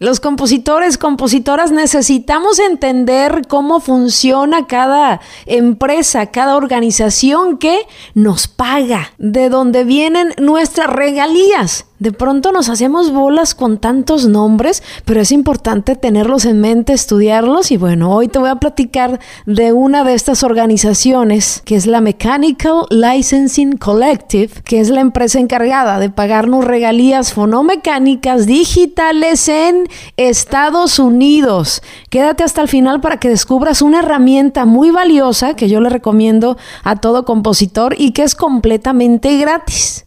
Los compositores, compositoras necesitamos entender cómo funciona cada empresa, cada organización que nos paga, de dónde vienen nuestras regalías. De pronto nos hacemos bolas con tantos nombres, pero es importante tenerlos en mente, estudiarlos y bueno, hoy te voy a platicar de una de estas organizaciones que es la Mechanical Licensing Collective, que es la empresa encargada de pagarnos regalías fonomecánicas digitales en Estados Unidos. Quédate hasta el final para que descubras una herramienta muy valiosa que yo le recomiendo a todo compositor y que es completamente gratis.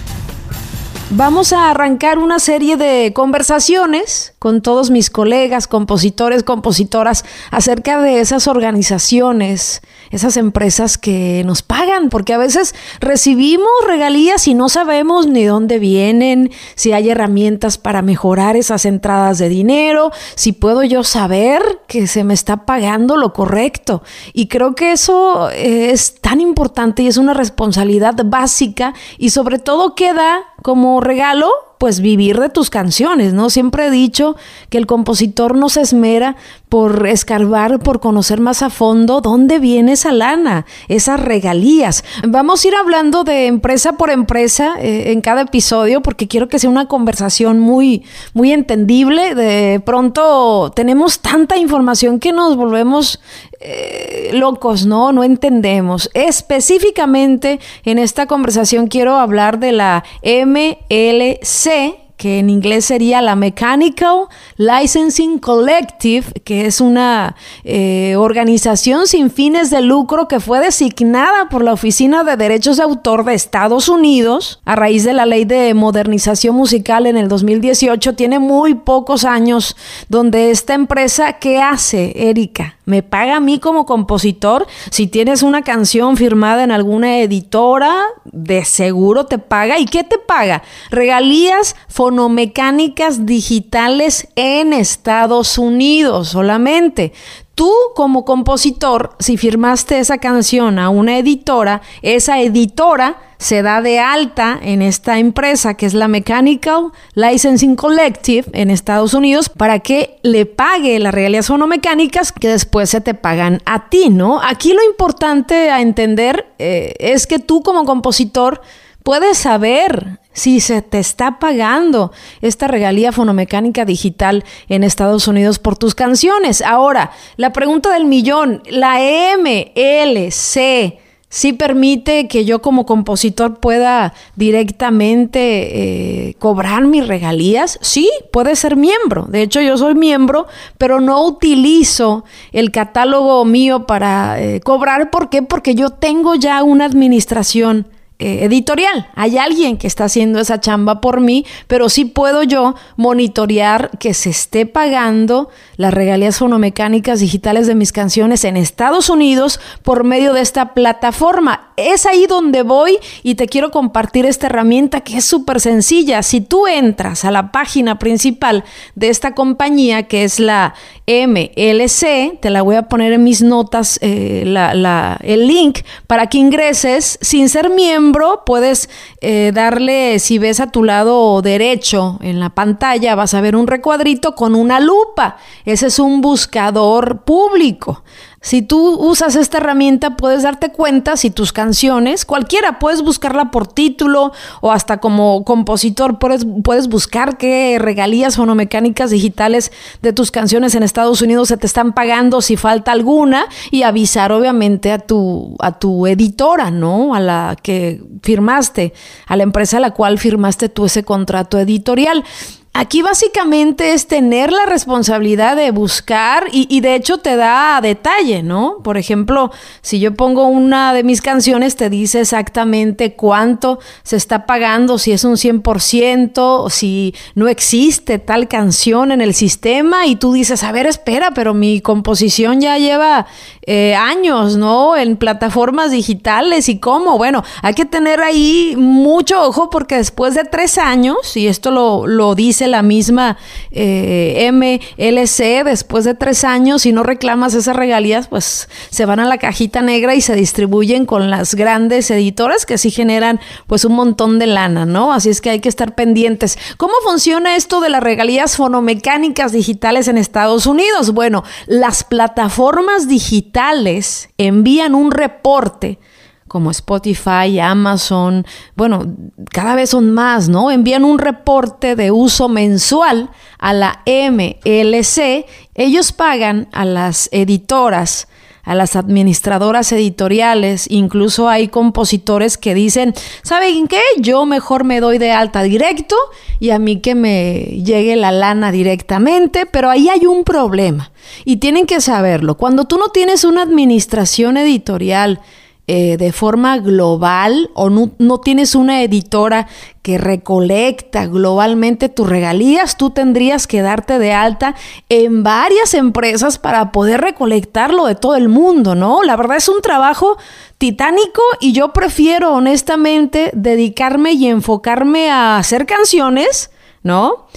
Vamos a arrancar una serie de conversaciones con todos mis colegas, compositores, compositoras, acerca de esas organizaciones, esas empresas que nos pagan, porque a veces recibimos regalías y no sabemos ni dónde vienen, si hay herramientas para mejorar esas entradas de dinero, si puedo yo saber que se me está pagando lo correcto. Y creo que eso es tan importante y es una responsabilidad básica y sobre todo queda como regalo pues vivir de tus canciones, ¿no? Siempre he dicho que el compositor no se esmera por escarbar, por conocer más a fondo dónde viene esa lana, esas regalías. Vamos a ir hablando de empresa por empresa eh, en cada episodio porque quiero que sea una conversación muy, muy entendible. De pronto tenemos tanta información que nos volvemos eh, locos, ¿no? No entendemos. Específicamente en esta conversación quiero hablar de la MLC que en inglés sería la Mechanical Licensing Collective, que es una eh, organización sin fines de lucro que fue designada por la Oficina de Derechos de Autor de Estados Unidos a raíz de la ley de modernización musical en el 2018. Tiene muy pocos años donde esta empresa, ¿qué hace, Erika? Me paga a mí como compositor. Si tienes una canción firmada en alguna editora, de seguro te paga. ¿Y qué te paga? Regalías fonomecánicas digitales en Estados Unidos solamente. Tú como compositor, si firmaste esa canción a una editora, esa editora se da de alta en esta empresa que es la Mechanical Licensing Collective en Estados Unidos para que le pague las regalías fonomecánicas que después se te pagan a ti, ¿no? Aquí lo importante a entender eh, es que tú como compositor puedes saber si se te está pagando esta regalía fonomecánica digital en Estados Unidos por tus canciones. Ahora, la pregunta del millón, la MLC sí permite que yo como compositor pueda directamente eh, cobrar mis regalías. Sí, puede ser miembro. De hecho, yo soy miembro, pero no utilizo el catálogo mío para eh, cobrar. ¿Por qué? Porque yo tengo ya una administración eh, editorial. Hay alguien que está haciendo esa chamba por mí, pero sí puedo yo monitorear que se esté pagando las regalías fonomecánicas digitales de mis canciones en Estados Unidos por medio de esta plataforma. Es ahí donde voy y te quiero compartir esta herramienta que es súper sencilla. Si tú entras a la página principal de esta compañía, que es la MLC, te la voy a poner en mis notas, eh, el link para que ingreses sin ser miembro puedes eh, darle, si ves a tu lado derecho en la pantalla, vas a ver un recuadrito con una lupa. Ese es un buscador público. Si tú usas esta herramienta, puedes darte cuenta si tus canciones, cualquiera, puedes buscarla por título o hasta como compositor, puedes, puedes buscar qué regalías fonomecánicas digitales de tus canciones en Estados Unidos se te están pagando, si falta alguna, y avisar obviamente a tu, a tu editora, ¿no? A la que firmaste, a la empresa a la cual firmaste tú ese contrato editorial. Aquí básicamente es tener la responsabilidad de buscar y, de hecho te da detalle, ¿no? Por ejemplo, si yo pongo una de mis canciones, te dice exactamente cuánto se está pagando, si es un 100%, si no existe tal canción en el sistema y tú dices, a ver, espera, pero mi composición ya lleva eh, años, ¿no? En plataformas digitales y cómo. Bueno, hay que tener ahí mucho ojo porque después de tres años, y esto lo, lo dice la misma eh, MLC, después de tres años, si no reclamas esas regalías, pues se van a la cajita negra y se distribuyen con las grandes editoras que sí generan pues un montón de lana, ¿no? Así es que hay que estar pendientes. ¿Cómo funciona esto de las regalías fonomecánicas digitales en Estados Unidos? Bueno, las plataformas digitales envían un reporte como Spotify, Amazon, bueno, cada vez son más, ¿no? Envían un reporte de uso mensual a la MLC. Ellos pagan a las editoras a las administradoras editoriales, incluso hay compositores que dicen, ¿saben qué? Yo mejor me doy de alta directo y a mí que me llegue la lana directamente, pero ahí hay un problema y tienen que saberlo. Cuando tú no tienes una administración editorial, eh, de forma global o no, no, tienes una editora que recolecta globalmente tus regalías, tú tendrías que darte de alta en varias empresas para poder recolectarlo de todo el mundo, ¿no? La verdad es un trabajo titánico y yo prefiero honestamente dedicarme y enfocarme a hacer canciones, ¿no?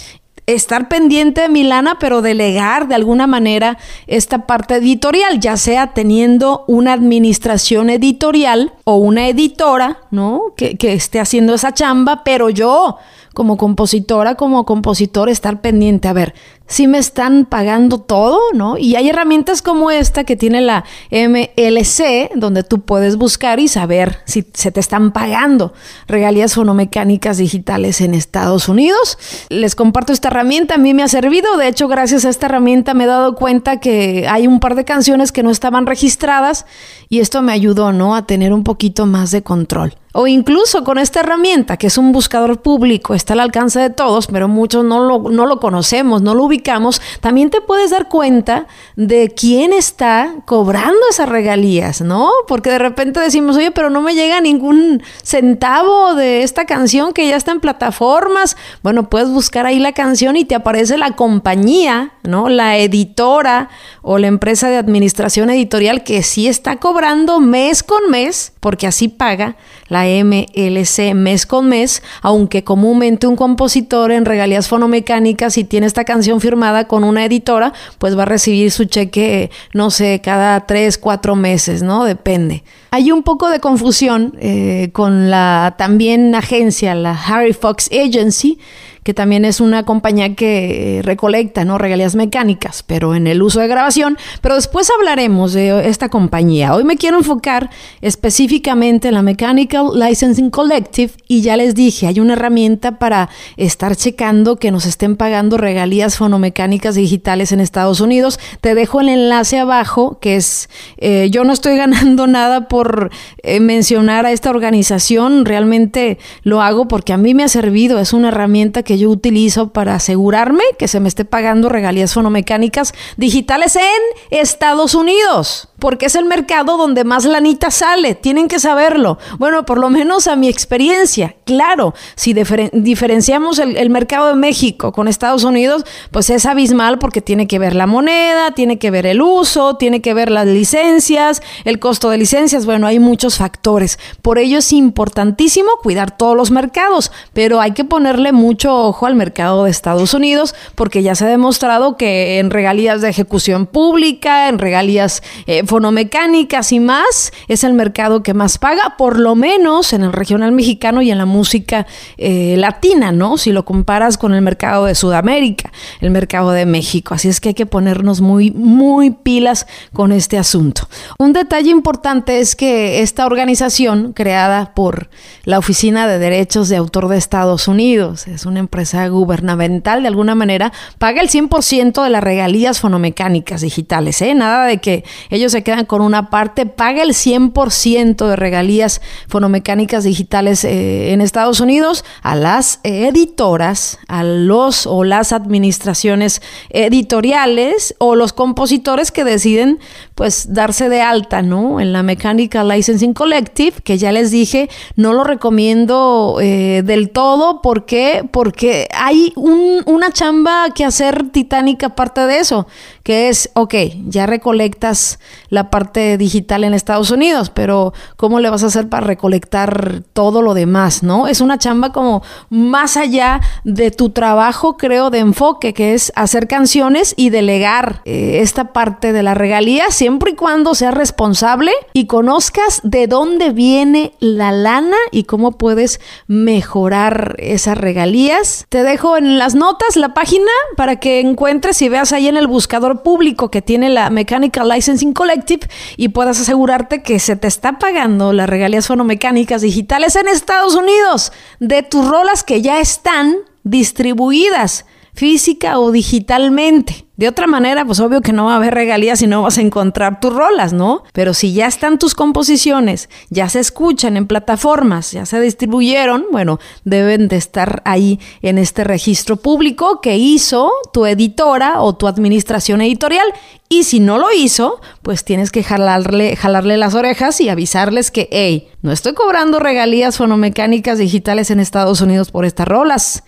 Estar pendiente de Milana, pero delegar de alguna manera esta parte editorial, ya sea teniendo una administración editorial o una editora, ¿no? Que, que esté haciendo esa chamba, pero yo como compositora, como compositor, estar pendiente, a ver, si me están pagando todo, ¿no? Y hay herramientas como esta que tiene la MLC, donde tú puedes buscar y saber si se te están pagando regalías fonomecánicas digitales en Estados Unidos. Les comparto esta herramienta, a mí me ha servido, de hecho gracias a esta herramienta me he dado cuenta que hay un par de canciones que no estaban registradas y esto me ayudó, ¿no? A tener un poquito más de control. O incluso con esta herramienta, que es un buscador público, está al alcance de todos, pero muchos no lo, no lo conocemos, no lo ubicamos, también te puedes dar cuenta de quién está cobrando esas regalías, ¿no? Porque de repente decimos, oye, pero no me llega ningún centavo de esta canción que ya está en plataformas. Bueno, puedes buscar ahí la canción y te aparece la compañía, ¿no? La editora o la empresa de administración editorial que sí está cobrando mes con mes, porque así paga la MLC mes con mes, aunque comúnmente un compositor en regalías fonomecánicas, si tiene esta canción firmada con una editora, pues va a recibir su cheque, no sé, cada tres, cuatro meses, ¿no? Depende. Hay un poco de confusión eh, con la también agencia, la Harry Fox Agency, que también es una compañía que recolecta ¿no? regalías mecánicas, pero en el uso de grabación. Pero después hablaremos de esta compañía. Hoy me quiero enfocar específicamente en la Mechanical Licensing Collective y ya les dije, hay una herramienta para estar checando que nos estén pagando regalías fonomecánicas digitales en Estados Unidos. Te dejo el enlace abajo, que es, eh, yo no estoy ganando nada por eh, mencionar a esta organización, realmente lo hago porque a mí me ha servido, es una herramienta que yo utilizo para asegurarme que se me esté pagando regalías fonomecánicas digitales en Estados Unidos porque es el mercado donde más lanita sale, tienen que saberlo. Bueno, por lo menos a mi experiencia, claro, si diferenciamos el, mercado de México con Estados Unidos, pues es abismal porque tiene que ver la moneda, tiene que ver el uso, tiene que ver las licencias, el costo de licencias, bueno, hay muchos factores. Por ello es importantísimo cuidar todos los mercados, pero hay que ponerle mucho ojo al mercado de Estados Unidos porque ya se ha demostrado que en regalías de ejecución pública, en regalías eh, fonomecánicas y más, es el mercado que más paga, por lo menos en el regional mexicano y en la música eh, latina, ¿no? Si lo comparas con el mercado de Sudamérica, el mercado de México. Así es que hay que ponernos muy, muy pilas con este asunto. Un detalle importante es que esta organización, creada por la Oficina de Derechos de Autor de Estados Unidos, es una empresa gubernamental de alguna manera, paga el 100% de las regalías fonomecánicas digitales, ¿eh? Nada de que ellos se quedan con una parte, paga el 100% de regalías fonomecánicas digitales eh, en Estados Unidos a las editoras, a los o las administraciones editoriales o los compositores que deciden pues darse de alta, ¿no? En la Mechanical Licensing Collective, que ya les dije, no lo recomiendo eh, del todo. ¿Por qué? Porque hay una chamba que hacer titánica aparte de eso, que es, ok, ya recolectas la parte digital en Estados Unidos, pero ¿cómo le vas a hacer para recolectar todo lo demás, ¿no? Es una chamba como más allá de tu trabajo, creo, de enfoque, que es hacer canciones y delegar eh, esta parte de la regalía, siempre y cuando seas responsable y conozcas de dónde viene la lana y cómo puedes mejorar esas regalías. Te dejo en las notas la página para que encuentres y veas ahí en el buscador público que tiene la Mechanical Licensing Collective y puedas asegurarte que se te está pagando las regalías fonomecánicas digitales en Estados Unidos de tus rolas que ya están distribuidas física o digitalmente. De otra manera, pues obvio que no va a haber regalías y no vas a encontrar tus rolas, ¿no? Pero si ya están tus composiciones, ya se escuchan en plataformas, ya se distribuyeron, bueno, deben de estar ahí en este registro público que hizo tu editora o tu administración editorial. Y si no lo hizo, pues tienes que jalarle, jalarle las orejas y avisarles que, hey, no estoy cobrando regalías fonomecánicas digitales en Estados Unidos por estas rolas.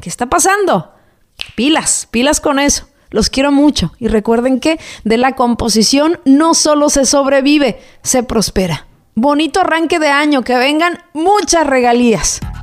¿Qué está pasando? Pilas, pilas con eso. Los quiero mucho y recuerden que de la composición no solo se sobrevive, se prospera. Bonito arranque de año, que vengan muchas regalías.